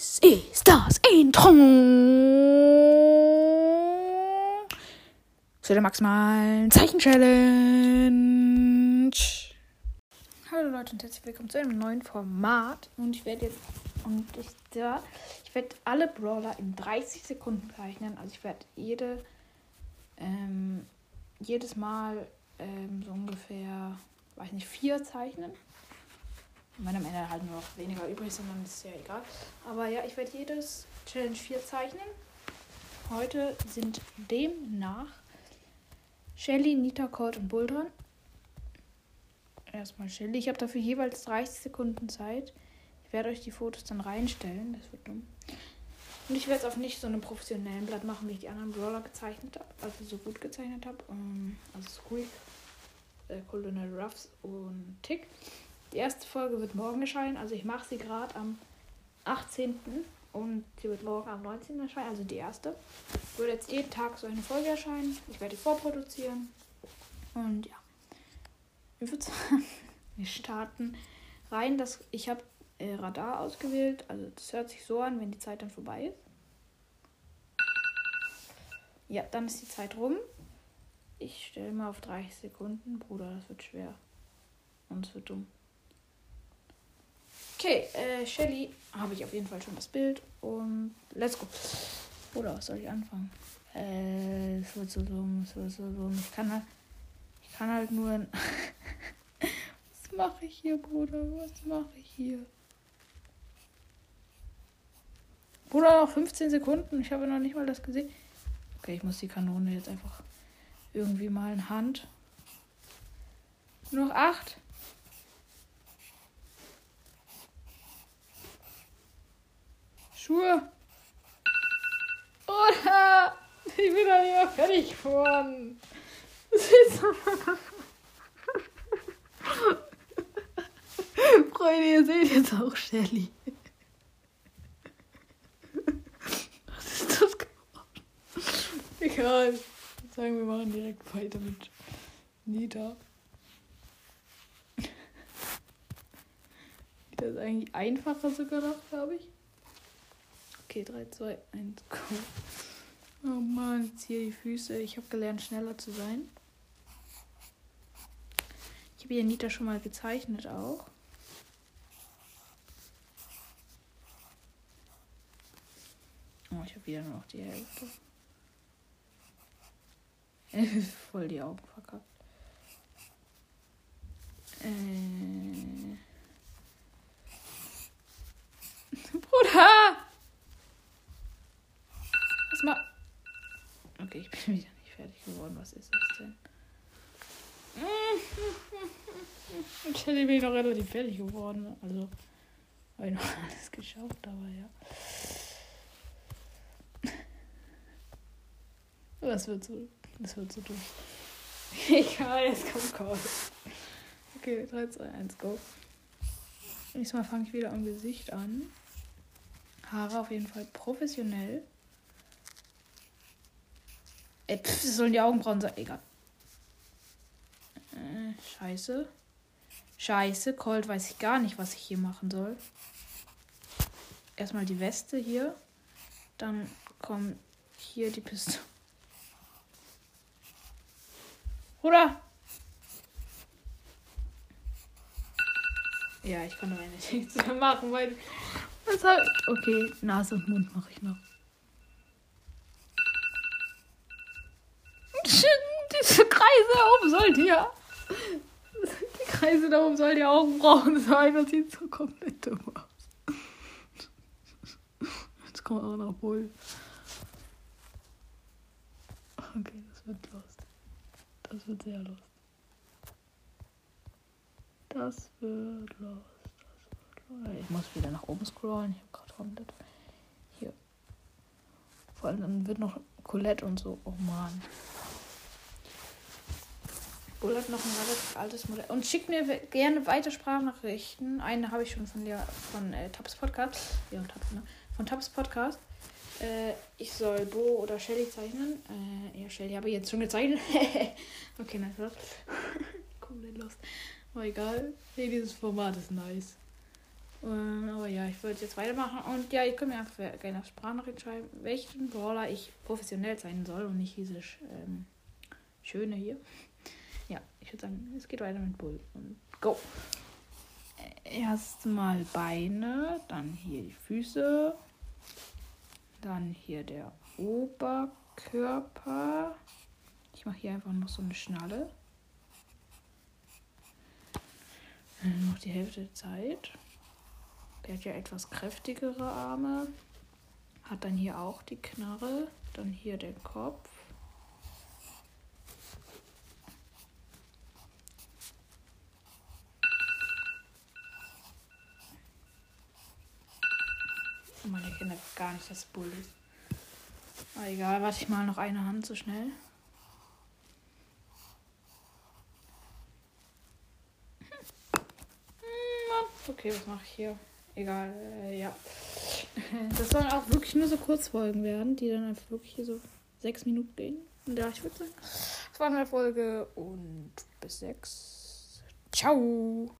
Dies ist das Intro zu der maximalen Zeichen-Challenge. Hallo Leute und herzlich willkommen zu einem neuen Format. Und ich werde jetzt und ich, ja, ich werde alle Brawler in 30 Sekunden zeichnen. Also ich werde jede ähm, jedes Mal ähm, so ungefähr, weiß nicht, vier zeichnen wenn am Ende halt nur noch weniger übrig sind, dann ist es ja egal. Aber ja, ich werde jedes Challenge 4 zeichnen. Heute sind demnach Shelly, Nita, Colt und Bull dran. Erstmal Shelly. Ich habe dafür jeweils 30 Sekunden Zeit. Ich werde euch die Fotos dann reinstellen. Das wird dumm. Und ich werde es auf nicht so einem professionellen Blatt machen, wie ich die anderen Brawler gezeichnet habe. Also so gut gezeichnet habe. Ähm, also Squeak, äh, Colonel Ruffs und Tick. Die erste Folge wird morgen erscheinen. Also ich mache sie gerade am 18. Und sie wird morgen am 19. erscheinen. Also die erste. Wird jetzt jeden Tag so eine Folge erscheinen. Ich werde die vorproduzieren. Und ja. Ich würde sagen, wir starten rein. Das, ich habe äh, Radar ausgewählt. Also das hört sich so an, wenn die Zeit dann vorbei ist. Ja, dann ist die Zeit rum. Ich stelle mal auf 30 Sekunden. Bruder, das wird schwer. Und es wird dumm. Okay, äh, Shelly habe ich auf jeden Fall schon das Bild und let's go. Oder was soll ich anfangen? Äh, es wird so dumm, es wird so dumm. Ich kann halt, ich kann halt nur. was mache ich hier, Bruder? Was mache ich hier? Bruder, noch 15 Sekunden. Ich habe noch nicht mal das gesehen. Okay, ich muss die Kanone jetzt einfach irgendwie mal in Hand. Nur noch 8. Schuhe. Oder ich bin doch nicht mehr fertig geworden. Freunde, ihr seht jetzt auch Shelly. Was ist das geworden? Egal. Ich sagen, wir machen direkt weiter mit Nita. Nita ist eigentlich einfacher sogar noch, glaube ich. Okay, 3, 2, 1, go. Oh Mann, jetzt hier die Füße. Ich habe gelernt, schneller zu sein. Ich habe hier Nita schon mal gezeichnet auch. Oh, ich habe wieder nur noch die Hälfte. Voll die Augen verkackt. Äh. Bruder! mal. Okay, ich bin wieder nicht fertig geworden. Was ist das denn? Ich hätte mich noch relativ fertig geworden. Also, habe ich noch alles geschafft, aber ja. Das wird so. Das wird so dumm. Egal, jetzt kommt Call. Okay, 3, 2, 1, go. Nächstes Mal fange ich wieder am Gesicht an. Haare auf jeden Fall professionell. Ey, pff, sollen die Augenbrauen sein. Egal. Äh, scheiße. Scheiße. Cold weiß ich gar nicht, was ich hier machen soll. Erstmal die Weste hier. Dann kommt hier die Pistole. Oder? Ja, ich kann meine nichts mehr machen, weil. Okay, Nase und Mund mache ich noch. Diese Kreise da oben sollen die Kreise da oben sollen die Augenbrauen sein. Das sieht so komplett dumm aus. Jetzt kommt auch noch Bull. Okay, das wird lost. Das wird sehr lost. Das wird lost. Das wird lost. Ich muss wieder nach oben scrollen. Ich habe gerade komplett. Hier. Vor allem dann wird noch Colette und so. Oh Mann. Bull hat noch ein relativ altes Modell. Und schickt mir gerne weiter Sprachnachrichten. Eine habe ich schon von der von äh, Taps Podcast. Ja, Taps, ne? Von Taps Podcast. Äh, ich soll Bo oder Shelly zeichnen. Äh, ja, Shelly habe ich jetzt schon gezeichnet. okay, nice. Komplett lost. Aber egal. Hey, dieses Format ist nice. Ähm, aber ja, ich würde jetzt weitermachen. Und ja, ihr könnt mir einfach gerne auf Sprachnachricht schreiben, welchen Brawler ich professionell sein soll und nicht diese ähm, schöne hier. Ja, ich würde sagen, es geht weiter mit Bull. Und go! Erstmal Beine, dann hier die Füße, dann hier der Oberkörper. Ich mache hier einfach noch so eine Schnalle. Noch die Hälfte der Zeit. Der hat ja etwas kräftigere Arme. Hat dann hier auch die Knarre. Dann hier den Kopf. Meine Kinder gar nicht, das Bull ist. Aber egal, warte ich mal noch eine Hand so schnell. Hm, okay, was mache ich hier? Egal, äh, ja. Das sollen auch wirklich nur so Kurzfolgen werden, die dann einfach wirklich hier so sechs Minuten gehen. Und ja, ich würde sagen, das war eine Folge und bis sechs. Ciao!